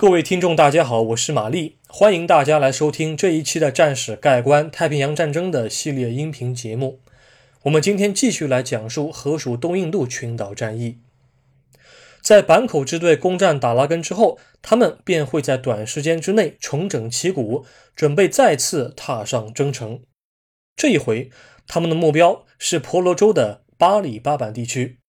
各位听众，大家好，我是玛丽，欢迎大家来收听这一期的《战史概观：太平洋战争》的系列音频节目。我们今天继续来讲述荷属东印度群岛战役。在坂口支队攻占达拉根之后，他们便会在短时间之内重整旗鼓，准备再次踏上征程。这一回，他们的目标是婆罗洲的巴里巴板地区。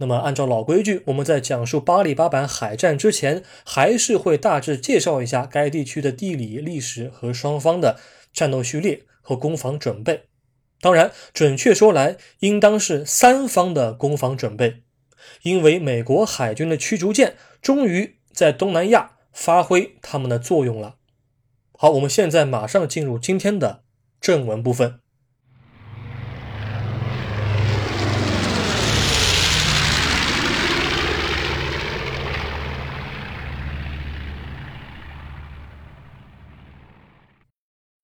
那么，按照老规矩，我们在讲述巴里巴板海战之前，还是会大致介绍一下该地区的地理历史和双方的战斗序列和攻防准备。当然，准确说来，应当是三方的攻防准备，因为美国海军的驱逐舰终于在东南亚发挥他们的作用了。好，我们现在马上进入今天的正文部分。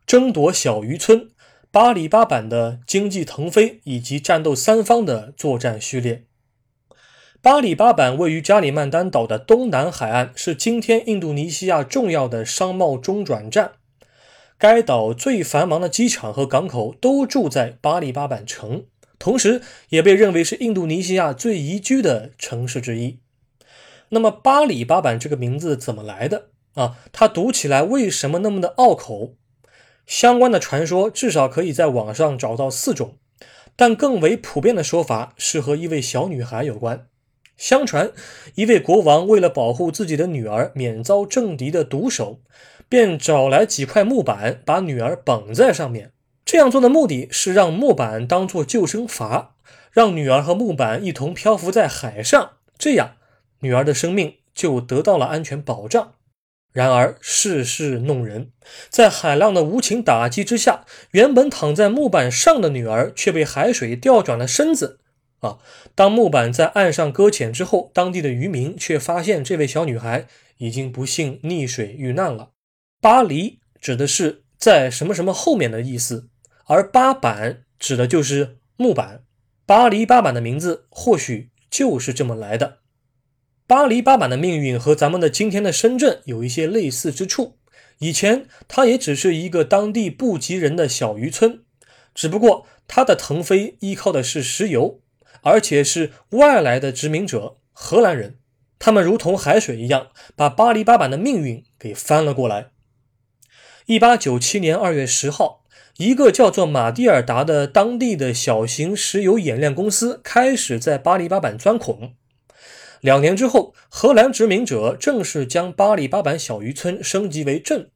争夺小渔村，巴里巴板的经济腾飞以及战斗三方的作战序列。巴里巴板位于加里曼丹岛的东南海岸，是今天印度尼西亚重要的商贸中转站。该岛最繁忙的机场和港口都住在巴里巴板城，同时也被认为是印度尼西亚最宜居的城市之一。那么，巴里巴板这个名字怎么来的啊？它读起来为什么那么的拗口？相关的传说至少可以在网上找到四种，但更为普遍的说法是和一位小女孩有关。相传，一位国王为了保护自己的女儿免遭政敌的毒手，便找来几块木板，把女儿绑在上面。这样做的目的是让木板当做救生筏，让女儿和木板一同漂浮在海上，这样女儿的生命就得到了安全保障。然而世事弄人，在海浪的无情打击之下，原本躺在木板上的女儿却被海水调转了身子。啊！当木板在岸上搁浅之后，当地的渔民却发现这位小女孩已经不幸溺水遇难了。巴黎指的是在什么什么后面的意思，而巴板指的就是木板。巴黎巴板的名字或许就是这么来的。巴黎巴板的命运和咱们的今天的深圳有一些类似之处。以前它也只是一个当地不及人的小渔村，只不过它的腾飞依靠的是石油，而且是外来的殖民者荷兰人，他们如同海水一样，把巴黎巴板的命运给翻了过来。一八九七年二月十号，一个叫做马蒂尔达的当地的小型石油冶炼公司开始在巴黎巴板钻孔。两年之后，荷兰殖民者正式将巴黎巴板小渔村升级为镇。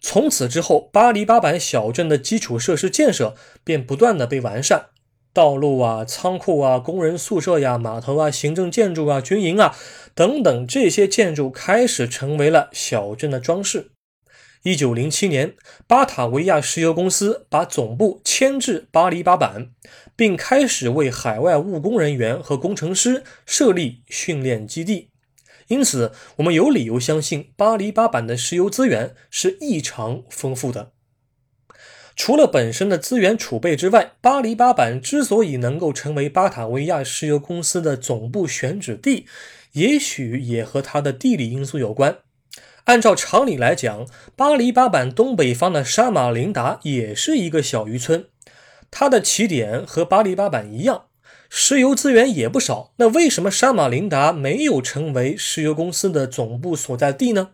从此之后，巴黎巴板小镇的基础设施建设便不断的被完善，道路啊、仓库啊、工人宿舍呀、码头啊、行政建筑啊、军营啊等等这些建筑开始成为了小镇的装饰。一九零七年，巴塔维亚石油公司把总部迁至巴黎巴板，并开始为海外务工人员和工程师设立训练基地。因此，我们有理由相信巴黎巴板的石油资源是异常丰富的。除了本身的资源储备之外，巴黎巴板之所以能够成为巴塔维亚石油公司的总部选址地，也许也和它的地理因素有关。按照常理来讲，巴黎巴板东北方的沙马林达也是一个小渔村，它的起点和巴黎巴板一样，石油资源也不少。那为什么沙马林达没有成为石油公司的总部所在地呢？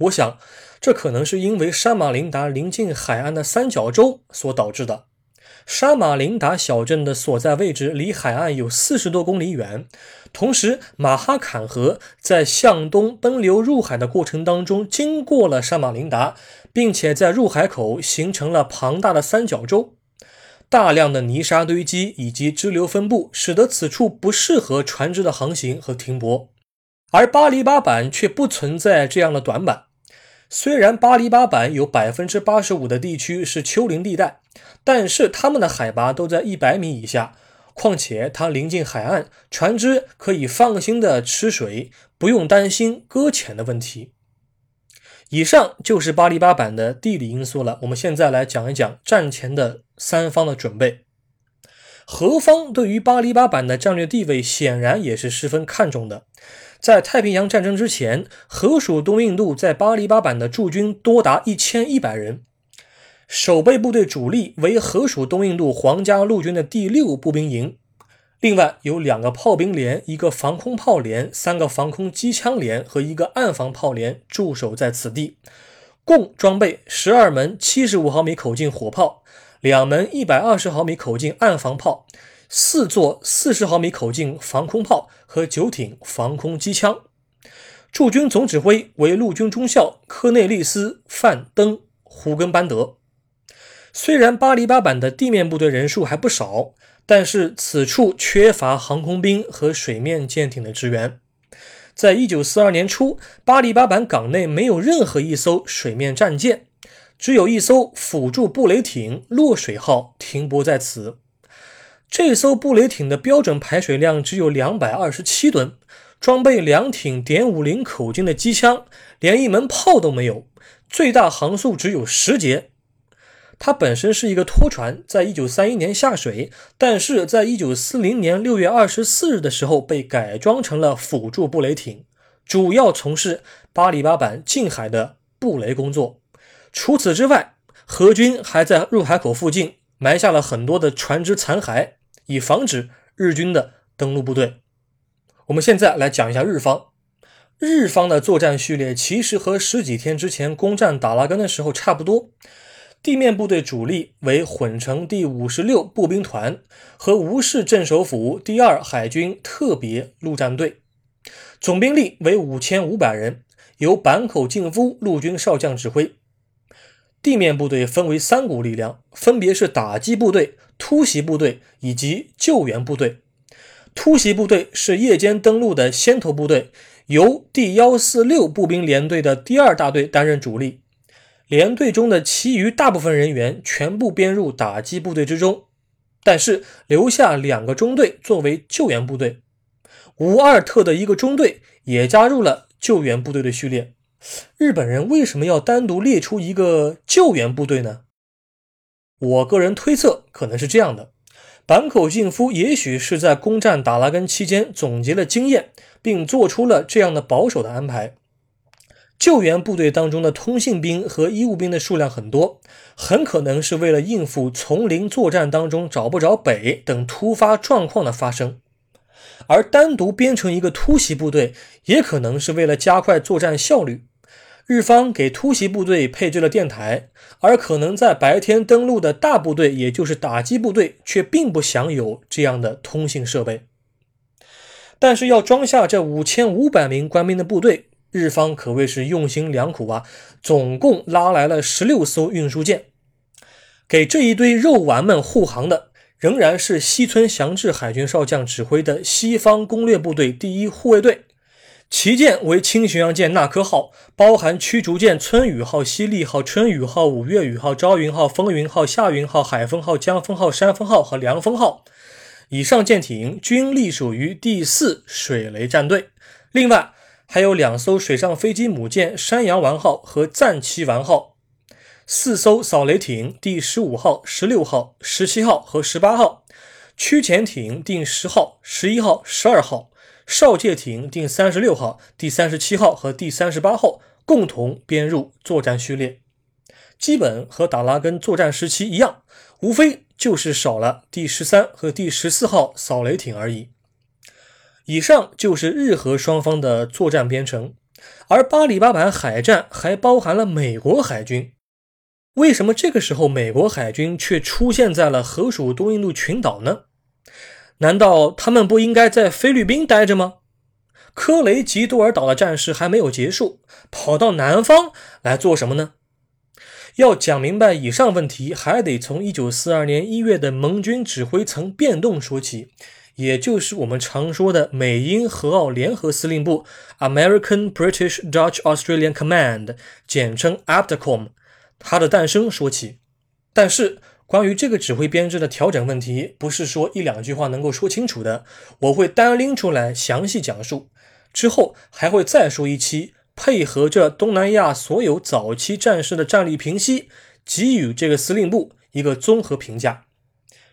我想，这可能是因为沙马林达临近海岸的三角洲所导致的。沙马林达小镇的所在位置离海岸有四十多公里远，同时马哈坎河在向东奔流入海的过程当中经过了沙马林达，并且在入海口形成了庞大的三角洲。大量的泥沙堆积以及支流分布，使得此处不适合船只的航行和停泊。而巴黎巴板却不存在这样的短板。虽然巴黎巴板有百分之八十五的地区是丘陵地带，但是它们的海拔都在一百米以下。况且它临近海岸，船只可以放心的吃水，不用担心搁浅的问题。以上就是巴黎巴板的地理因素了。我们现在来讲一讲战前的三方的准备。何方对于巴黎巴板的战略地位显然也是十分看重的。在太平洋战争之前，河属东印度在巴黎巴版的驻军多达一千一百人。守备部队主力为河属东印度皇家陆军的第六步兵营，另外有两个炮兵连、一个防空炮连、三个防空机枪连和一个暗防炮连驻守在此地，共装备十二门七十五毫米口径火炮、两门一百二十毫米口径暗防炮、四座四十毫米口径防空炮和九挺防空机枪。驻军总指挥为陆军中校科内利斯·范登·胡根班德。虽然巴黎巴板的地面部队人数还不少，但是此处缺乏航空兵和水面舰艇的支援。在一九四二年初，巴黎巴板港内没有任何一艘水面战舰，只有一艘辅助布雷艇“落水号”停泊在此。这艘布雷艇的标准排水量只有两百二十七吨，装备两挺点五零口径的机枪，连一门炮都没有，最大航速只有十节。它本身是一个拖船，在一九三一年下水，但是在一九四零年六月二十四日的时候被改装成了辅助布雷艇，主要从事巴里巴板近海的布雷工作。除此之外，荷军还在入海口附近埋下了很多的船只残骸，以防止日军的登陆部队。我们现在来讲一下日方，日方的作战序列其实和十几天之前攻占达拉根的时候差不多。地面部队主力为混成第五十六步兵团和吴市镇守府第二海军特别陆战队，总兵力为五千五百人，由坂口敬夫陆军少将指挥。地面部队分为三股力量，分别是打击部队、突袭部队以及救援部队。突袭部队是夜间登陆的先头部队，由第幺四六步兵联队的第二大队担任主力。连队中的其余大部分人员全部编入打击部队之中，但是留下两个中队作为救援部队。五二特的一个中队也加入了救援部队的序列。日本人为什么要单独列出一个救援部队呢？我个人推测可能是这样的：坂口敬夫也许是在攻占达拉根期间总结了经验，并做出了这样的保守的安排。救援部队当中的通信兵和医务兵的数量很多，很可能是为了应付丛林作战当中找不着北等突发状况的发生；而单独编成一个突袭部队，也可能是为了加快作战效率。日方给突袭部队配置了电台，而可能在白天登陆的大部队，也就是打击部队，却并不享有这样的通信设备。但是要装下这五千五百名官兵的部队。日方可谓是用心良苦啊，总共拉来了十六艘运输舰，给这一堆肉丸们护航的，仍然是西村祥治海军少将指挥的西方攻略部队第一护卫队，旗舰为轻巡洋舰纳科号，包含驱逐舰春雨号、西利号、春雨号、五月雨号、朝云号、风云号、夏云号、海风号、江风号、山风号和凉风号。以上舰艇均隶属于第四水雷战队，另外。还有两艘水上飞机母舰“山羊丸号”和“战旗丸号”，四艘扫雷艇第十五号、十六号、十七号和十八号，驱潜艇第十号、十一号、十二号，哨戒艇第三十六号、第三十七号和第三十八号共同编入作战序列，基本和达拉根作战时期一样，无非就是少了第十三和第十四号扫雷艇而已。以上就是日俄双方的作战编程，而巴里巴版海战还包含了美国海军。为什么这个时候美国海军却出现在了河属东印度群岛呢？难道他们不应该在菲律宾待着吗？科雷吉多尔岛的战事还没有结束，跑到南方来做什么呢？要讲明白以上问题，还得从1942年1月的盟军指挥层变动说起。也就是我们常说的美英荷澳联合司令部 （American British Dutch Australian Command），简称 ABDCOM，它的诞生说起。但是关于这个指挥编制的调整问题，不是说一两句话能够说清楚的。我会单拎出来详细讲述，之后还会再说一期，配合着东南亚所有早期战士的战力评析，给予这个司令部一个综合评价。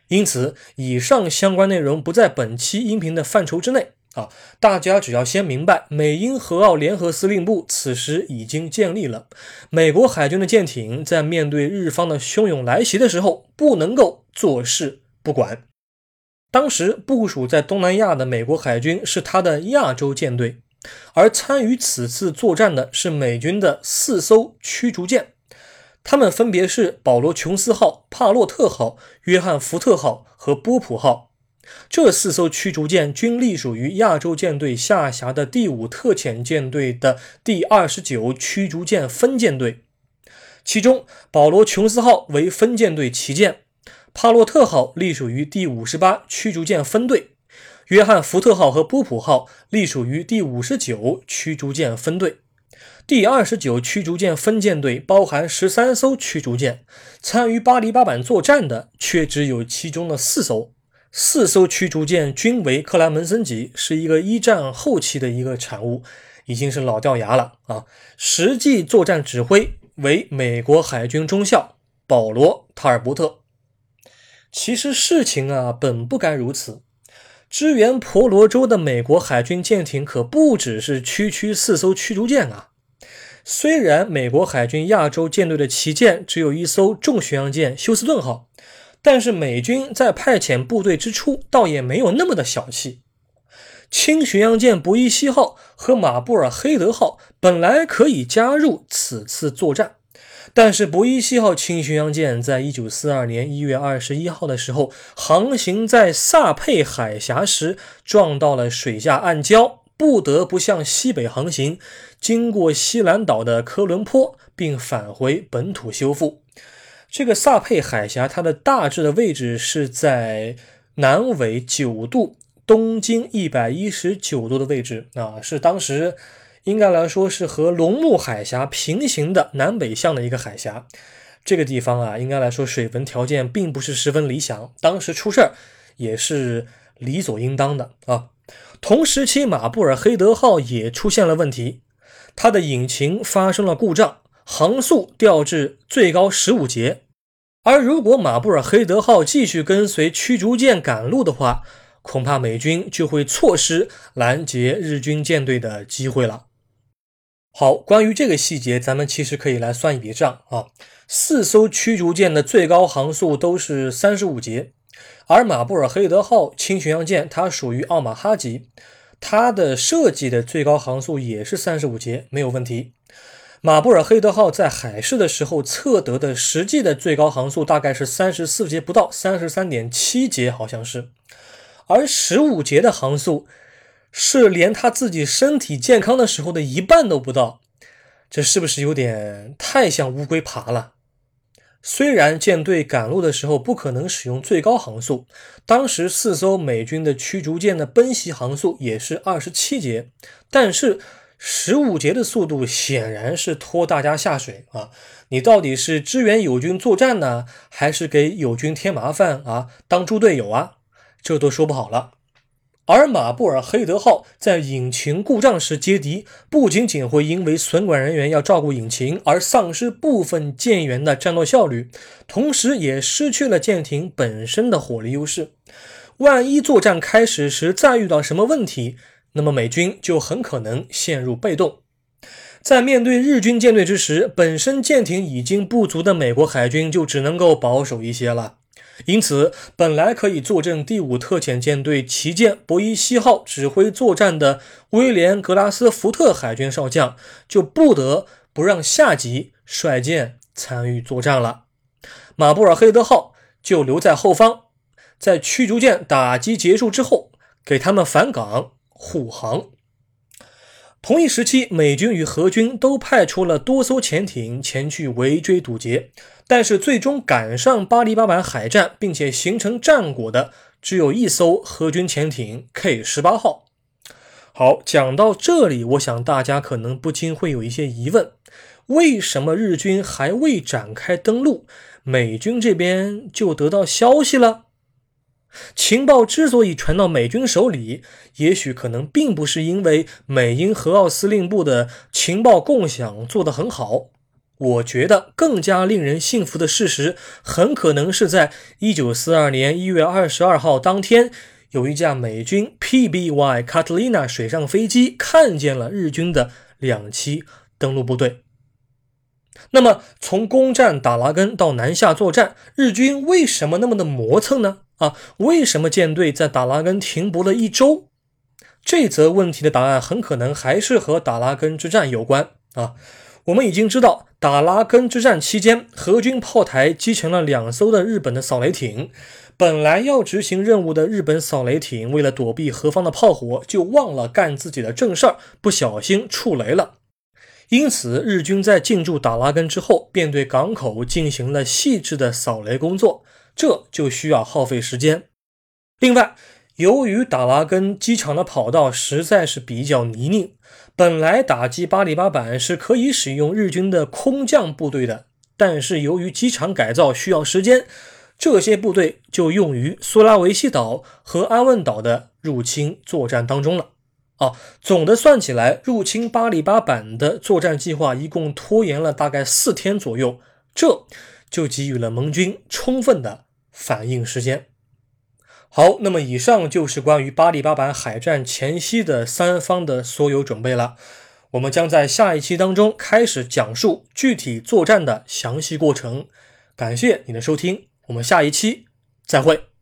因此，以上相关内容不在本期音频的范畴之内。啊。大家只要先明白，美英荷澳联合司令部此时已经建立了，美国海军的舰艇在面对日方的汹涌来袭的时候，不能够坐视不管。当时部署在东南亚的美国海军是他的亚洲舰队，而参与此次作战的是美军的四艘驱逐舰。他们分别是保罗·琼斯号、帕洛特号、约翰·福特号和波普号。这四艘驱逐舰均隶属于亚洲舰队下辖的第五特遣舰队的第二十九驱逐舰分舰队。其中，保罗·琼斯号为分舰队旗舰，帕洛特号隶属于第五十八驱逐舰分队，约翰·福特号和波普号隶属于第五十九驱逐舰分队。第二十九驱逐舰分舰队包含十三艘驱逐舰，参与巴黎巴板作战的却只有其中的四艘。四艘驱逐舰均为克莱门森级，是一个一战后期的一个产物，已经是老掉牙了啊！实际作战指挥为美国海军中校保罗·塔尔伯特。其实事情啊，本不该如此。支援婆罗洲的美国海军舰艇可不只是区区四艘驱逐舰啊。虽然美国海军亚洲舰队的旗舰只有一艘重巡洋舰休斯顿号，但是美军在派遣部队之初，倒也没有那么的小气。轻巡洋舰伯伊西号和马布尔黑德号本来可以加入此次作战，但是伯伊西号轻巡洋舰在一九四二年一月二十一号的时候，航行在萨佩海峡时撞到了水下暗礁。不得不向西北航行，经过西兰岛的科伦坡，并返回本土修复。这个萨佩海峡，它的大致的位置是在南纬九度、东经一百一十九度的位置啊，是当时应该来说是和龙目海峡平行的南北向的一个海峡。这个地方啊，应该来说水文条件并不是十分理想，当时出事儿也是理所应当的啊。同时期，马布尔黑德号也出现了问题，它的引擎发生了故障，航速掉至最高十五节。而如果马布尔黑德号继续跟随驱逐舰赶路的话，恐怕美军就会错失拦截日军舰队的机会了。好，关于这个细节，咱们其实可以来算一笔账啊。四艘驱逐舰的最高航速都是三十五节。而马布尔黑德号轻巡洋舰，它属于奥马哈级，它的设计的最高航速也是三十五节，没有问题。马布尔黑德号在海试的时候测得的实际的最高航速大概是三十四节不到，三十三点七节好像是。而十五节的航速是连他自己身体健康的时候的一半都不到，这是不是有点太像乌龟爬了？虽然舰队赶路的时候不可能使用最高航速，当时四艘美军的驱逐舰的奔袭航速也是二十七节，但是十五节的速度显然是拖大家下水啊！你到底是支援友军作战呢，还是给友军添麻烦啊？当猪队友啊？这都说不好了。而马布尔黑德号在引擎故障时接敌，不仅仅会因为损管人员要照顾引擎而丧失部分舰员的战斗效率，同时也失去了舰艇本身的火力优势。万一作战开始时再遇到什么问题，那么美军就很可能陷入被动。在面对日军舰队之时，本身舰艇已经不足的美国海军就只能够保守一些了。因此，本来可以坐镇第五特遣舰队旗舰伯伊西号指挥作战的威廉·格拉斯福特海军少将，就不得不让下级率舰参与作战了。马布尔黑德号就留在后方，在驱逐舰打击结束之后，给他们返港护航。同一时期，美军与荷军都派出了多艘潜艇前去围追堵截，但是最终赶上巴黎巴板海战并且形成战果的只有一艘荷军潜艇 K 十八号。好，讲到这里，我想大家可能不禁会有一些疑问：为什么日军还未展开登陆，美军这边就得到消息了？情报之所以传到美军手里，也许可能并不是因为美英荷澳司令部的情报共享做得很好。我觉得更加令人信服的事实，很可能是在1942年1月22号当天，有一架美军 PBY Catalina 水上飞机看见了日军的两栖登陆部队。那么，从攻占达拉根到南下作战，日军为什么那么的磨蹭呢？啊，为什么舰队在达拉根停泊了一周？这则问题的答案很可能还是和达拉根之战有关啊。我们已经知道，达拉根之战期间，荷军炮台击沉了两艘的日本的扫雷艇。本来要执行任务的日本扫雷艇，为了躲避何方的炮火，就忘了干自己的正事儿，不小心触雷了。因此，日军在进驻达拉根之后，便对港口进行了细致的扫雷工作，这就需要耗费时间。另外，由于达拉根机场的跑道实在是比较泥泞，本来打击巴里巴板是可以使用日军的空降部队的，但是由于机场改造需要时间，这些部队就用于苏拉维西岛和安汶岛的入侵作战当中了。啊，总的算起来，入侵巴里巴板的作战计划一共拖延了大概四天左右，这就给予了盟军充分的反应时间。好，那么以上就是关于巴里巴板海战前夕的三方的所有准备了。我们将在下一期当中开始讲述具体作战的详细过程。感谢你的收听，我们下一期再会。